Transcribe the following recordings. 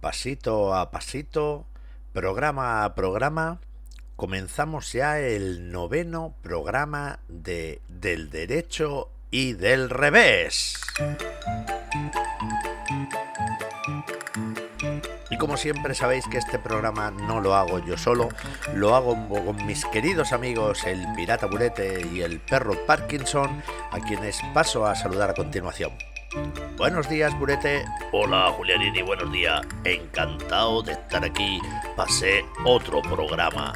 pasito a pasito, programa a programa, comenzamos ya el noveno programa de Del Derecho y del Revés. Y como siempre sabéis que este programa no lo hago yo solo, lo hago con mis queridos amigos el Pirata Burete y el Perro Parkinson, a quienes paso a saludar a continuación. Buenos días, Burete. Hola, Julianini, buenos días. Encantado de estar aquí. Pasé otro programa.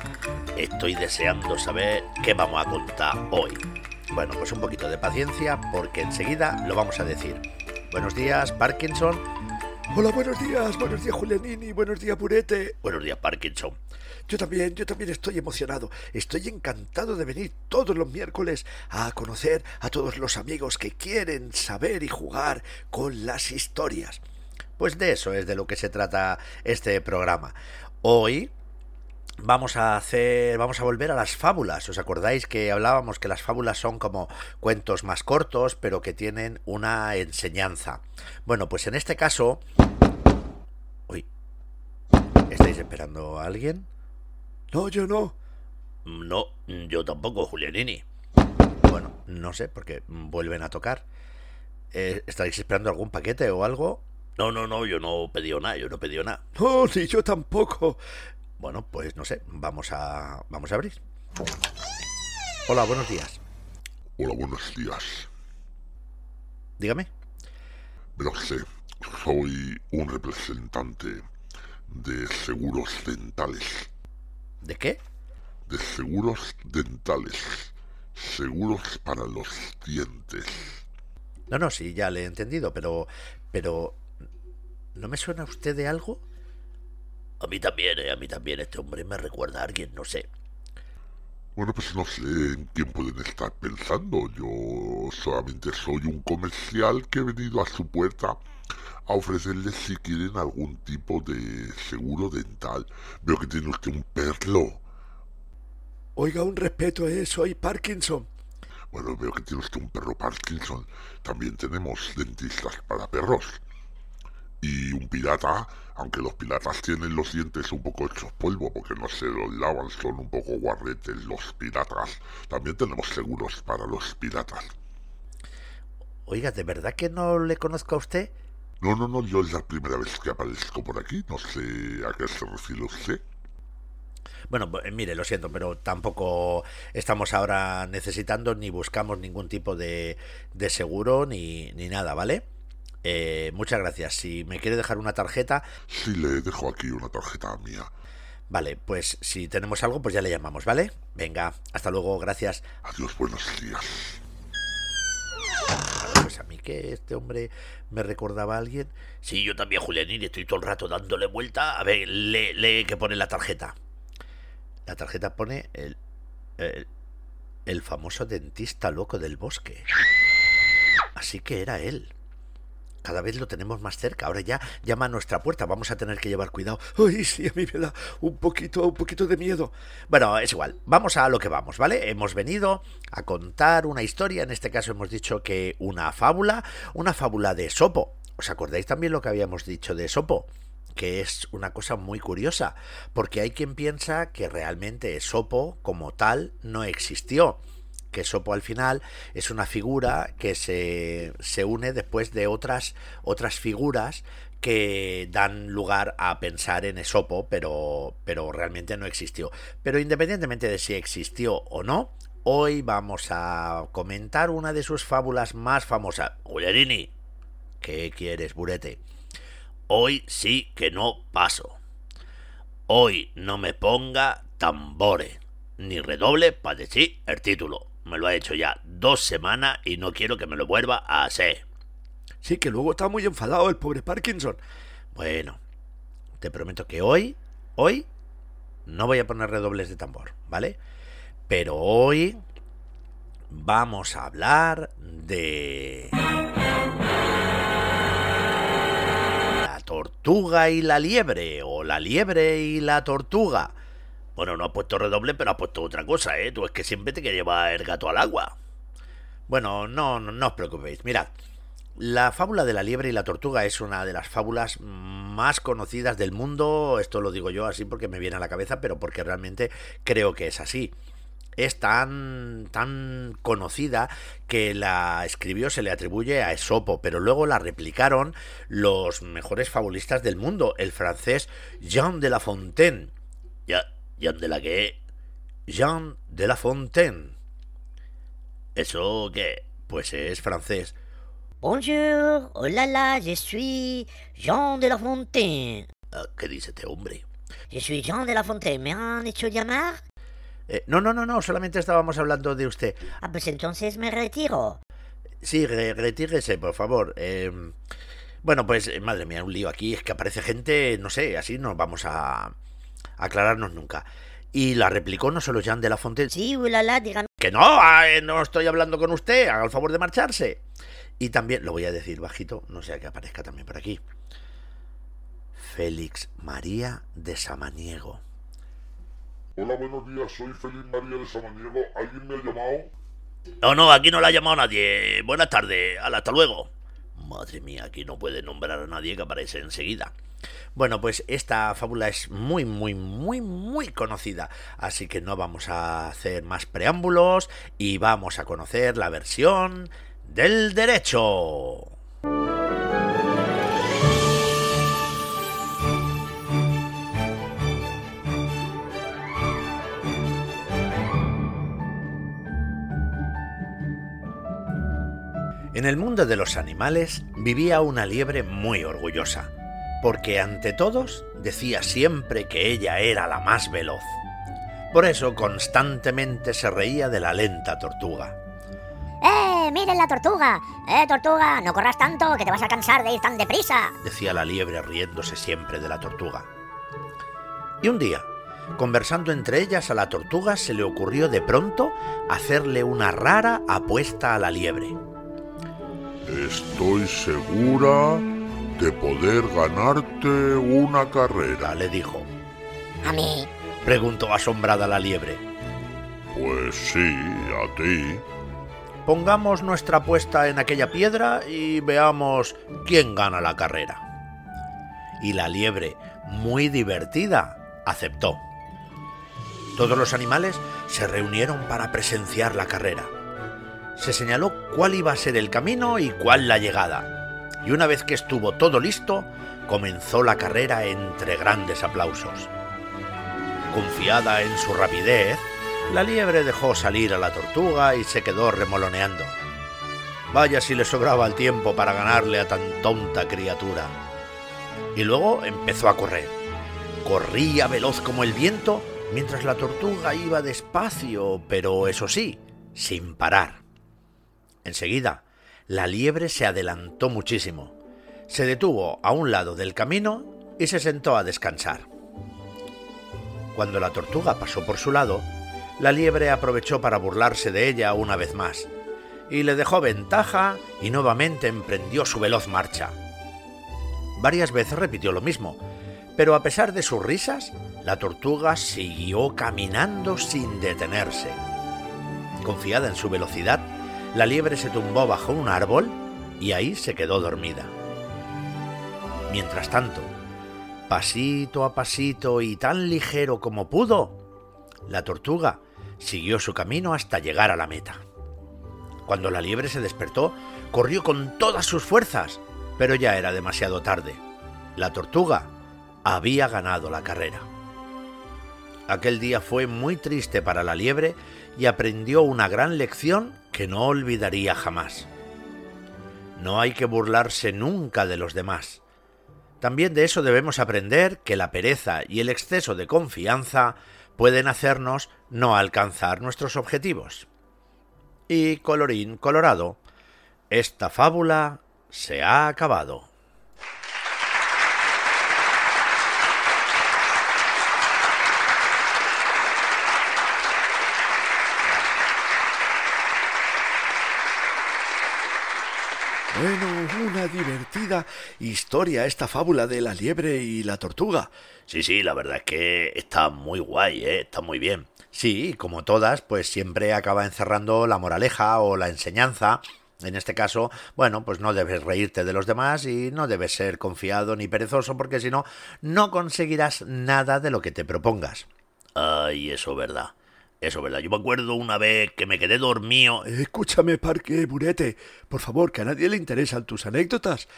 Estoy deseando saber qué vamos a contar hoy. Bueno, pues un poquito de paciencia porque enseguida lo vamos a decir. Buenos días, Parkinson. Hola, buenos días, buenos días, Julianini, buenos días, Burete. Buenos días, Parkinson. Yo también, yo también estoy emocionado. Estoy encantado de venir todos los miércoles a conocer a todos los amigos que quieren saber y jugar con las historias. Pues de eso es de lo que se trata este programa. Hoy vamos a hacer vamos a volver a las fábulas. ¿Os acordáis que hablábamos que las fábulas son como cuentos más cortos, pero que tienen una enseñanza? Bueno, pues en este caso. ¿Estáis esperando a alguien? No, yo no. No, yo tampoco, Julianini. Bueno, no sé, porque vuelven a tocar. Eh, ¿Estáis esperando algún paquete o algo? No, no, no, yo no pedí nada, yo no pedí nada. No, ni yo tampoco. Bueno, pues no sé, vamos a vamos a abrir. Hola, buenos días. Hola, buenos días. Dígame. Pero sé, soy un representante de seguros dentales. ¿De qué? De seguros dentales. Seguros para los dientes. No, no, sí, ya le he entendido, pero. Pero. ¿No me suena usted de algo? A mí también, eh, a mí también. Este hombre me recuerda a alguien, no sé. Bueno, pues no sé en quién pueden estar pensando. Yo solamente soy un comercial que he venido a su puerta a ofrecerles si quieren algún tipo de seguro dental. Veo que tiene usted un perlo. Oiga, un respeto, ¿eh? Soy Parkinson. Bueno, veo que tiene usted un perro Parkinson. También tenemos dentistas para perros. Y un pirata, aunque los piratas tienen los dientes un poco hechos polvo porque no se los lavan, son un poco guarretes los piratas. También tenemos seguros para los piratas. Oiga, ¿de verdad que no le conozco a usted? No, no, no, yo es la primera vez que aparezco por aquí. No sé a qué se refiere usted. Bueno, pues, mire, lo siento, pero tampoco estamos ahora necesitando ni buscamos ningún tipo de, de seguro ni, ni nada, ¿vale? Eh, muchas gracias. Si me quiere dejar una tarjeta. Sí, le dejo aquí una tarjeta mía. Vale, pues si tenemos algo, pues ya le llamamos, ¿vale? Venga, hasta luego, gracias. Adiós, buenos días. Pues a mí que este hombre me recordaba a alguien. Sí, yo también, Julianín, estoy todo el rato dándole vuelta. A ver, lee, que pone la tarjeta. La tarjeta pone el, el famoso dentista loco del bosque. Así que era él cada vez lo tenemos más cerca. Ahora ya llama a nuestra puerta. Vamos a tener que llevar cuidado. Ay, sí, a mí me da un poquito, un poquito de miedo. Bueno, es igual. Vamos a lo que vamos, ¿vale? Hemos venido a contar una historia. En este caso hemos dicho que una fábula, una fábula de Sopo. ¿Os acordáis también lo que habíamos dicho de Sopo? que es una cosa muy curiosa, porque hay quien piensa que realmente Sopo como tal no existió, que Sopo al final es una figura que se, se une después de otras, otras figuras que dan lugar a pensar en Esopo, pero, pero realmente no existió. Pero independientemente de si existió o no, hoy vamos a comentar una de sus fábulas más famosas. Juliarini, ¿qué quieres, Burete? Hoy sí que no paso. Hoy no me ponga tambores, ni redoble para decir el título me lo ha hecho ya dos semanas y no quiero que me lo vuelva a hacer. Sí, que luego está muy enfadado el pobre Parkinson. Bueno, te prometo que hoy, hoy, no voy a poner redobles de tambor, ¿vale? Pero hoy vamos a hablar de... La tortuga y la liebre, o la liebre y la tortuga. Bueno, no ha puesto redoble, pero ha puesto otra cosa, ¿eh? Tú es que siempre te que llevar el gato al agua. Bueno, no, no, no os preocupéis. Mirad, La fábula de la liebre y la tortuga es una de las fábulas más conocidas del mundo. Esto lo digo yo así porque me viene a la cabeza, pero porque realmente creo que es así. Es tan, tan conocida que la escribió, se le atribuye a Esopo, pero luego la replicaron los mejores fabulistas del mundo, el francés Jean de La Fontaine. ¿Ya, Jean de la qué? Jean de La Fontaine. ¿Eso qué? Pues es francés. Bonjour, là là, je suis Jean de La Fontaine. Ah, ¿Qué dice este hombre? Je suis Jean de La Fontaine. ¿Me han hecho llamar? Eh, no, no, no, no, solamente estábamos hablando de usted. Ah, pues entonces me retiro. Sí, re- retírese, por favor. Eh, bueno, pues, eh, madre mía, un lío aquí. Es que aparece gente, no sé, así no vamos a aclararnos nunca. Y la replicó no solo Jean de La Fontaine. Sí, là, dígame. Que no, ah, eh, no estoy hablando con usted, haga el favor de marcharse. Y también, lo voy a decir bajito, no sea que aparezca también por aquí. Félix María de Samaniego. Hola, buenos días, soy Feliz María de Samaniego. ¿Alguien me ha llamado? No, no, aquí no la ha llamado nadie. Buenas tardes, Hala, hasta luego. Madre mía, aquí no puede nombrar a nadie que aparece enseguida. Bueno, pues esta fábula es muy, muy, muy, muy conocida. Así que no vamos a hacer más preámbulos y vamos a conocer la versión del derecho. En el mundo de los animales vivía una liebre muy orgullosa, porque ante todos decía siempre que ella era la más veloz. Por eso constantemente se reía de la lenta tortuga. ¡Eh, miren la tortuga! ¡Eh, tortuga! No corras tanto, que te vas a cansar de ir tan deprisa. decía la liebre riéndose siempre de la tortuga. Y un día, conversando entre ellas, a la tortuga se le ocurrió de pronto hacerle una rara apuesta a la liebre. Estoy segura de poder ganarte una carrera. Le dijo. A mí. Preguntó asombrada la liebre. Pues sí, a ti. Pongamos nuestra apuesta en aquella piedra y veamos quién gana la carrera. Y la liebre, muy divertida, aceptó. Todos los animales se reunieron para presenciar la carrera. Se señaló cuál iba a ser el camino y cuál la llegada. Y una vez que estuvo todo listo, comenzó la carrera entre grandes aplausos. Confiada en su rapidez, la liebre dejó salir a la tortuga y se quedó remoloneando. Vaya si le sobraba el tiempo para ganarle a tan tonta criatura. Y luego empezó a correr. Corría veloz como el viento, mientras la tortuga iba despacio, pero eso sí, sin parar. Enseguida, la liebre se adelantó muchísimo. Se detuvo a un lado del camino y se sentó a descansar. Cuando la tortuga pasó por su lado, la liebre aprovechó para burlarse de ella una vez más, y le dejó ventaja y nuevamente emprendió su veloz marcha. Varias veces repitió lo mismo, pero a pesar de sus risas, la tortuga siguió caminando sin detenerse. Confiada en su velocidad, la liebre se tumbó bajo un árbol y ahí se quedó dormida. Mientras tanto, pasito a pasito y tan ligero como pudo, la tortuga siguió su camino hasta llegar a la meta. Cuando la liebre se despertó, corrió con todas sus fuerzas, pero ya era demasiado tarde. La tortuga había ganado la carrera. Aquel día fue muy triste para la liebre y aprendió una gran lección que no olvidaría jamás. No hay que burlarse nunca de los demás. También de eso debemos aprender que la pereza y el exceso de confianza pueden hacernos no alcanzar nuestros objetivos. Y colorín colorado, esta fábula se ha acabado. Bueno, una divertida historia esta fábula de la liebre y la tortuga. Sí, sí, la verdad es que está muy guay, ¿eh? Está muy bien. Sí, como todas, pues siempre acaba encerrando la moraleja o la enseñanza En este caso, bueno, pues no debes reírte de los demás y no debes ser confiado ni perezoso porque si no, no conseguirás nada de lo que te propongas. Ay, eso verdad. Eso verdad. Yo me acuerdo una vez que me quedé dormido. Escúchame, Parque Burete. Por favor, que a nadie le interesan tus anécdotas.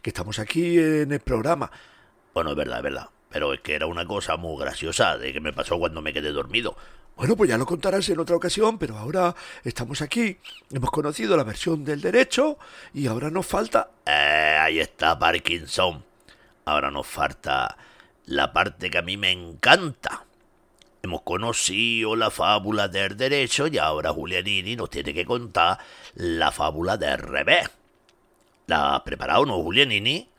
Que estamos aquí en el programa. Bueno, es verdad, es verdad. Pero es que era una cosa muy graciosa de que me pasó cuando me quedé dormido. Bueno, pues ya lo contarás en otra ocasión, pero ahora estamos aquí. Hemos conocido la versión del derecho y ahora nos falta... Eh, ahí está Parkinson. Ahora nos falta la parte que a mí me encanta. Hemos conocido la fábula del derecho y ahora Julianini nos tiene que contar la fábula del revés. ¿La has preparado, no, Julianini?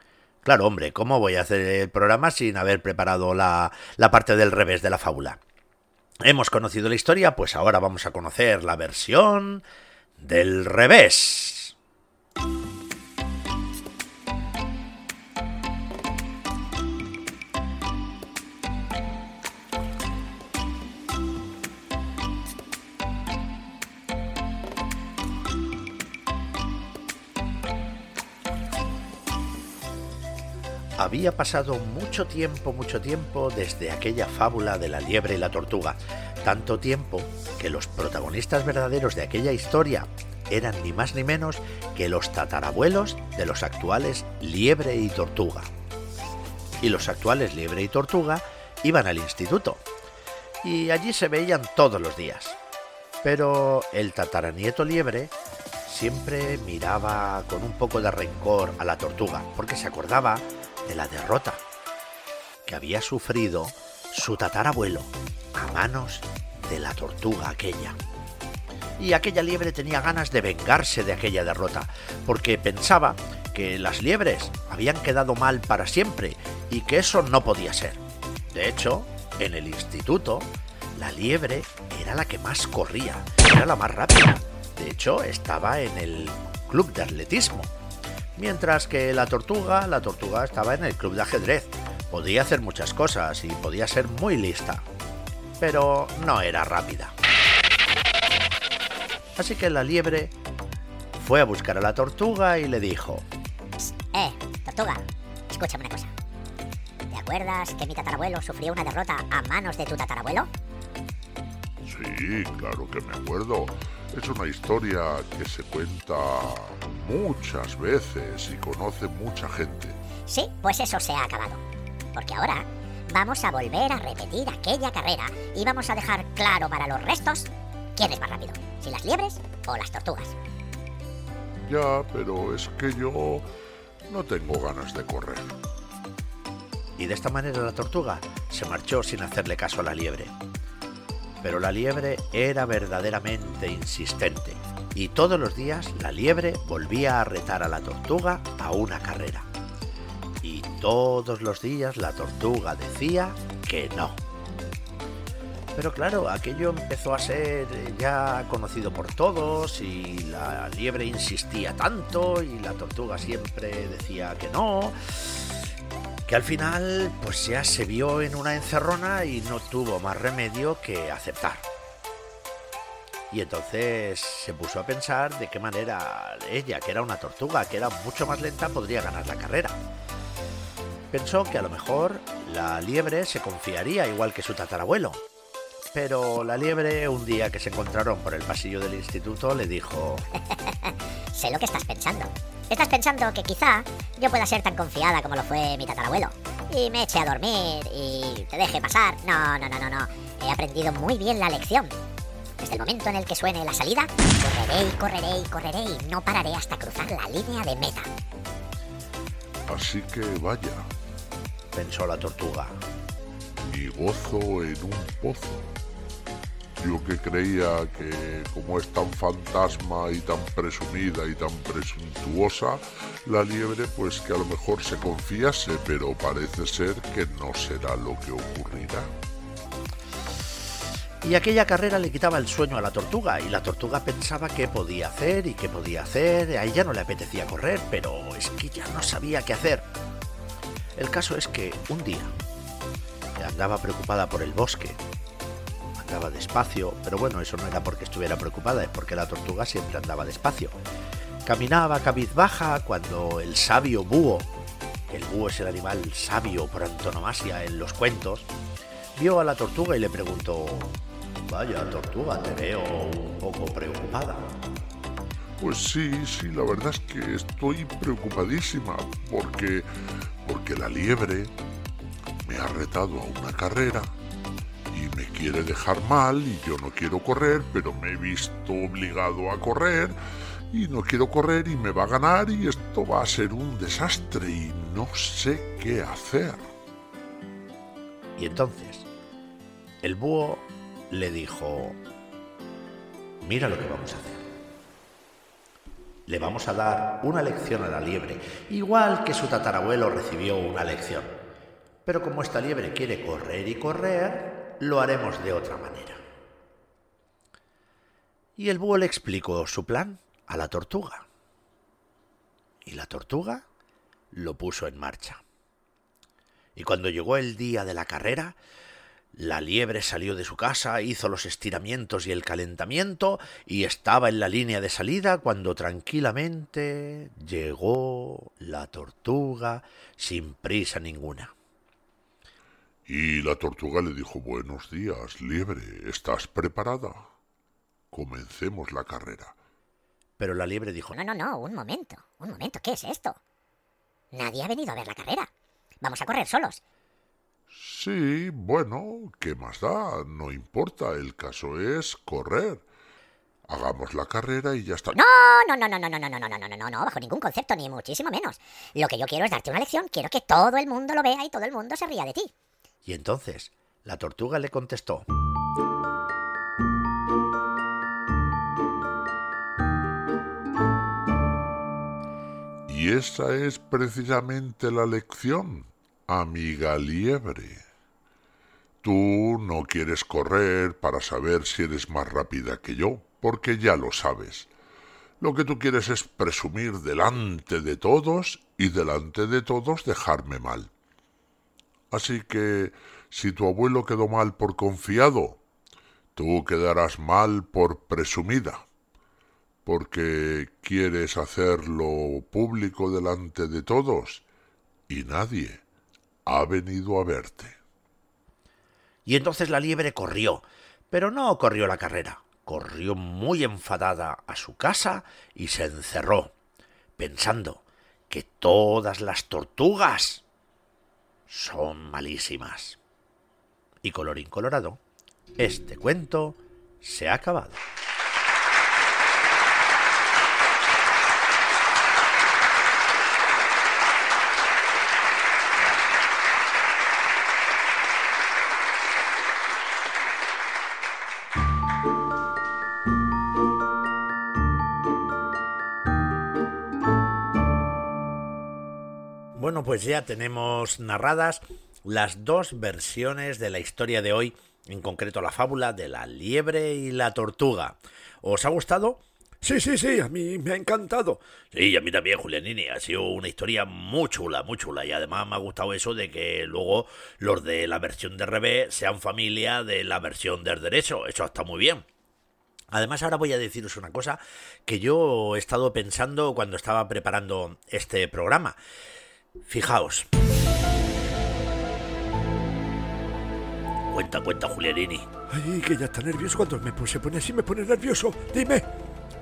Claro, hombre, ¿cómo voy a hacer el programa sin haber preparado la, la parte del revés de la fábula? Hemos conocido la historia, pues ahora vamos a conocer la versión del revés. Había pasado mucho tiempo, mucho tiempo desde aquella fábula de la liebre y la tortuga. Tanto tiempo que los protagonistas verdaderos de aquella historia eran ni más ni menos que los tatarabuelos de los actuales liebre y tortuga. Y los actuales liebre y tortuga iban al instituto. Y allí se veían todos los días. Pero el tataranieto liebre siempre miraba con un poco de rencor a la tortuga, porque se acordaba de la derrota que había sufrido su tatarabuelo a manos de la tortuga aquella. Y aquella liebre tenía ganas de vengarse de aquella derrota, porque pensaba que las liebres habían quedado mal para siempre y que eso no podía ser. De hecho, en el instituto, la liebre era la que más corría, era la más rápida. De hecho, estaba en el club de atletismo Mientras que la tortuga, la tortuga estaba en el club de ajedrez. Podía hacer muchas cosas y podía ser muy lista. Pero no era rápida. Así que la liebre fue a buscar a la tortuga y le dijo... Eh, tortuga, escúchame una cosa. ¿Te acuerdas que mi tatarabuelo sufrió una derrota a manos de tu tatarabuelo? Sí, claro que me acuerdo. Es una historia que se cuenta muchas veces y conoce mucha gente. Sí, pues eso se ha acabado. Porque ahora vamos a volver a repetir aquella carrera y vamos a dejar claro para los restos quién es más rápido, si las liebres o las tortugas. Ya, pero es que yo no tengo ganas de correr. Y de esta manera la tortuga se marchó sin hacerle caso a la liebre. Pero la liebre era verdaderamente insistente y todos los días la liebre volvía a retar a la tortuga a una carrera. Y todos los días la tortuga decía que no. Pero claro, aquello empezó a ser ya conocido por todos y la liebre insistía tanto y la tortuga siempre decía que no, que al final pues ya se vio en una encerrona y no tuvo más remedio que aceptar. Y entonces se puso a pensar de qué manera ella, que era una tortuga, que era mucho más lenta, podría ganar la carrera. Pensó que a lo mejor la liebre se confiaría igual que su tatarabuelo. Pero la liebre, un día que se encontraron por el pasillo del instituto, le dijo... sé lo que estás pensando. Estás pensando que quizá yo pueda ser tan confiada como lo fue mi tatarabuelo. Y me eche a dormir y te deje pasar. No, no, no, no, no. He aprendido muy bien la lección. Desde el momento en el que suene la salida, correré y correré y correré y no pararé hasta cruzar la línea de meta. Así que vaya, pensó la tortuga. Mi gozo en un pozo. Yo que creía que como es tan fantasma y tan presumida y tan presuntuosa, la liebre pues que a lo mejor se confiase, pero parece ser que no será lo que ocurrirá. Y aquella carrera le quitaba el sueño a la tortuga y la tortuga pensaba qué podía hacer y qué podía hacer. A ella no le apetecía correr, pero es que ya no sabía qué hacer. El caso es que un día andaba preocupada por el bosque. Andaba despacio, pero bueno, eso no era porque estuviera preocupada, es porque la tortuga siempre andaba despacio. Caminaba cabizbaja cuando el sabio búho, el búho es el animal sabio por antonomasia en los cuentos, vio a la tortuga y le preguntó, Vaya, tortuga, te veo un poco preocupada. Pues sí, sí, la verdad es que estoy preocupadísima porque porque la liebre me ha retado a una carrera me quiere dejar mal y yo no quiero correr, pero me he visto obligado a correr y no quiero correr y me va a ganar y esto va a ser un desastre y no sé qué hacer. Y entonces, el búho le dijo, mira lo que vamos a hacer. Le vamos a dar una lección a la liebre, igual que su tatarabuelo recibió una lección. Pero como esta liebre quiere correr y correr, lo haremos de otra manera. Y el búho le explicó su plan a la tortuga. Y la tortuga lo puso en marcha. Y cuando llegó el día de la carrera, la liebre salió de su casa, hizo los estiramientos y el calentamiento y estaba en la línea de salida cuando tranquilamente llegó la tortuga sin prisa ninguna. Y la tortuga le dijo Buenos días, liebre, ¿estás preparada? Comencemos la carrera. Pero la liebre dijo No, no, no, un momento, un momento, ¿qué es esto? Nadie ha venido a ver la carrera. Vamos a correr solos. Sí, bueno, ¿qué más da? No importa, el caso es correr. Hagamos la carrera y ya está. No, no, no, no, no, no, no, no, no, no, no, no, no, bajo ningún concepto, ni muchísimo menos. Lo que yo quiero es darte una lección, quiero que todo el mundo lo vea y todo el mundo se ría de ti. Y entonces la tortuga le contestó. Y esa es precisamente la lección, amiga liebre. Tú no quieres correr para saber si eres más rápida que yo, porque ya lo sabes. Lo que tú quieres es presumir delante de todos y delante de todos dejarme mal. Así que, si tu abuelo quedó mal por confiado, tú quedarás mal por presumida porque quieres hacerlo público delante de todos y nadie ha venido a verte. Y entonces la liebre corrió, pero no corrió la carrera, corrió muy enfadada a su casa y se encerró, pensando que todas las tortugas son malísimas. Y colorín colorado, este cuento se ha acabado. Pues ya tenemos narradas las dos versiones de la historia de hoy, en concreto la fábula de la liebre y la tortuga. ¿Os ha gustado? Sí, sí, sí, a mí me ha encantado. Sí, a mí también, Julianini. Ha sido una historia muy chula, muy chula. Y además me ha gustado eso de que luego los de la versión de revés sean familia de la versión del derecho. Eso está muy bien. Además, ahora voy a deciros una cosa que yo he estado pensando cuando estaba preparando este programa. Fijaos. Cuenta, cuenta, Julianini. Ay, que ya está nervioso. Cuando me se pone así, me pone nervioso. Dime.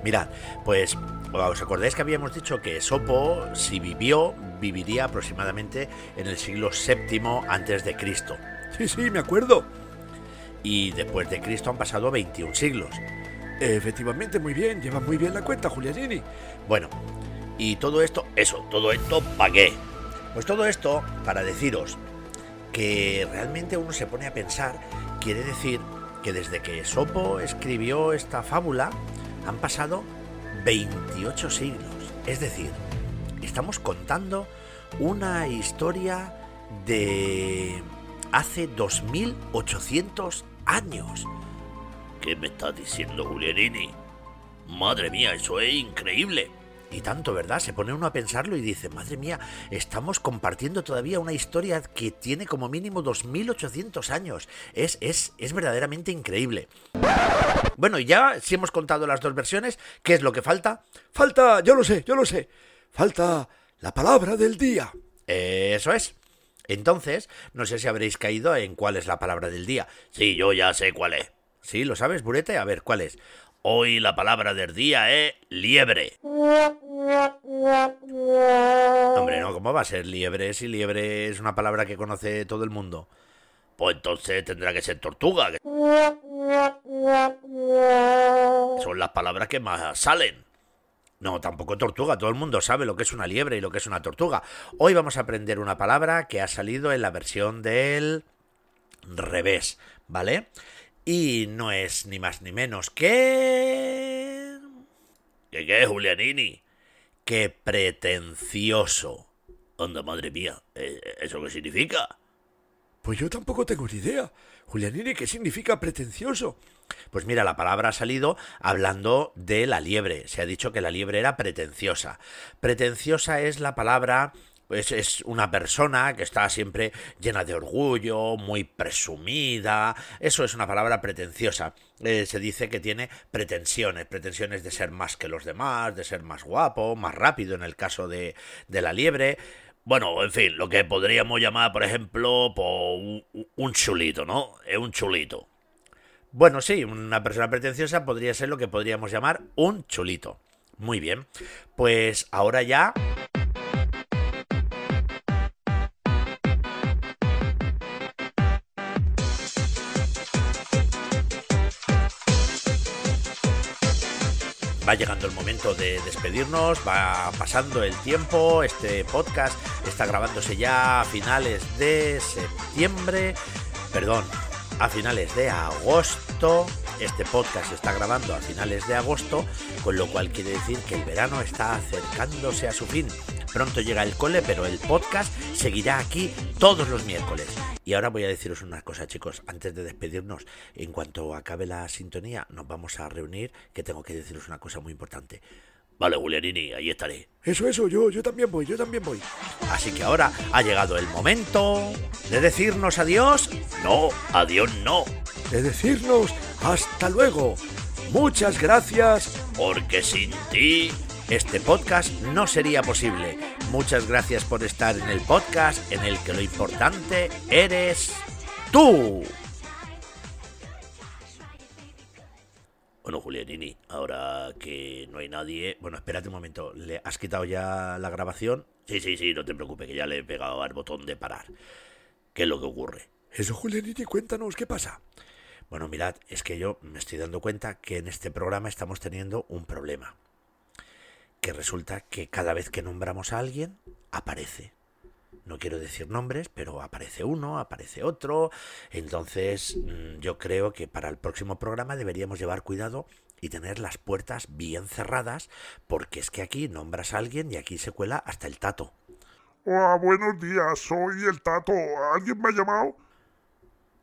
Mirad, pues os acordáis que habíamos dicho que Sopo, si vivió, viviría aproximadamente en el siglo VII antes de Cristo. Sí, sí, me acuerdo. Y después de Cristo han pasado 21 siglos. Efectivamente, muy bien, lleva muy bien la cuenta, Julianini. Bueno, y todo esto, eso, todo esto, ¿para qué? Pues todo esto para deciros que realmente uno se pone a pensar, quiere decir que desde que Sopo escribió esta fábula han pasado 28 siglos. Es decir, estamos contando una historia de hace 2800 años. ¿Qué me estás diciendo, Julianini? Madre mía, eso es increíble. Y tanto, ¿verdad? Se pone uno a pensarlo y dice, madre mía, estamos compartiendo todavía una historia que tiene como mínimo 2.800 años. Es, es, es verdaderamente increíble. Bueno, y ya si hemos contado las dos versiones, ¿qué es lo que falta? Falta, yo lo sé, yo lo sé. Falta la palabra del día. Eso es. Entonces, no sé si habréis caído en cuál es la palabra del día. Sí, yo ya sé cuál es. ¿Sí? ¿Lo sabes, Burete? A ver, ¿cuál es? Hoy la palabra del día es liebre. Hombre, no, ¿cómo va a ser liebre si liebre es una palabra que conoce todo el mundo? Pues entonces tendrá que ser tortuga. Son las palabras que más salen. No, tampoco tortuga. Todo el mundo sabe lo que es una liebre y lo que es una tortuga. Hoy vamos a aprender una palabra que ha salido en la versión del revés, ¿vale? Y no es ni más ni menos que... ¿Qué qué, Julianini? Que pretencioso. Anda, madre mía, ¿e-, ¿eso qué significa? Pues yo tampoco tengo ni idea. Julianini, ¿qué significa pretencioso? Pues mira, la palabra ha salido hablando de la liebre. Se ha dicho que la liebre era pretenciosa. Pretenciosa es la palabra pues es una persona que está siempre llena de orgullo, muy presumida. Eso es una palabra pretenciosa. Eh, se dice que tiene pretensiones, pretensiones de ser más que los demás, de ser más guapo, más rápido en el caso de, de la liebre. Bueno, en fin, lo que podríamos llamar, por ejemplo, un, chulito, ¿no? Es un chulito. Bueno, sí, una persona pretenciosa podría ser lo que podríamos llamar un chulito. Muy bien. Pues ahora ya va llegando el momento de despedirnos, va pasando el tiempo, este podcast está grabándose ya a finales de septiembre, perdón, a finales de agosto. Este podcast está grabando a finales de agosto, con lo cual quiere decir que el verano está acercándose a su fin. Pronto llega el cole, pero el podcast seguirá aquí todos los miércoles. Y ahora voy a deciros una cosa, chicos, antes de despedirnos. En cuanto acabe la sintonía, nos vamos a reunir, que tengo que deciros una cosa muy importante. Vale, Julianini, ahí estaré. Eso, eso, yo, yo también voy, yo también voy. Así que ahora ha llegado el momento de decirnos adiós. No, adiós no. De decirnos hasta luego. Muchas gracias. Porque sin ti este podcast no sería posible. Muchas gracias por estar en el podcast en el que lo importante eres tú. Bueno, Julianini, ahora que no hay nadie... Bueno, espérate un momento. ¿Le has quitado ya la grabación? Sí, sí, sí, no te preocupes, que ya le he pegado al botón de parar. ¿Qué es lo que ocurre? Eso, Julianini, cuéntanos, ¿qué pasa? Bueno, mirad, es que yo me estoy dando cuenta que en este programa estamos teniendo un problema. Que resulta que cada vez que nombramos a alguien, aparece no quiero decir nombres, pero aparece uno, aparece otro. Entonces, mm, yo creo que para el próximo programa deberíamos llevar cuidado y tener las puertas bien cerradas, porque es que aquí nombras a alguien y aquí se cuela hasta el tato. Hola, buenos días, soy el tato. ¿Alguien me ha llamado?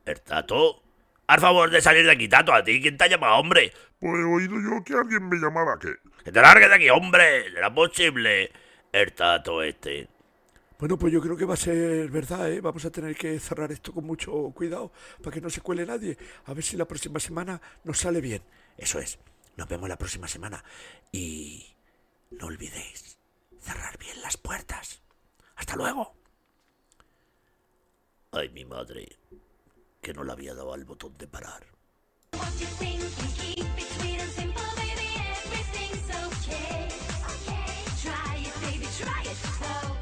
¿El tato? Al favor de salir de aquí, tato, a ti. ¿Quién te ha llamado, hombre? Pues he oído yo que alguien me llamaba, ¿qué? Que te largues de aquí, hombre. ¿Será posible? El tato este. Bueno, pues yo creo que va a ser verdad, ¿eh? Vamos a tener que cerrar esto con mucho cuidado para que no se cuele nadie. A ver si la próxima semana nos sale bien. Eso es. Nos vemos la próxima semana. Y no olvidéis cerrar bien las puertas. Hasta luego. Ay, mi madre, que no le había dado al botón de parar. It slow.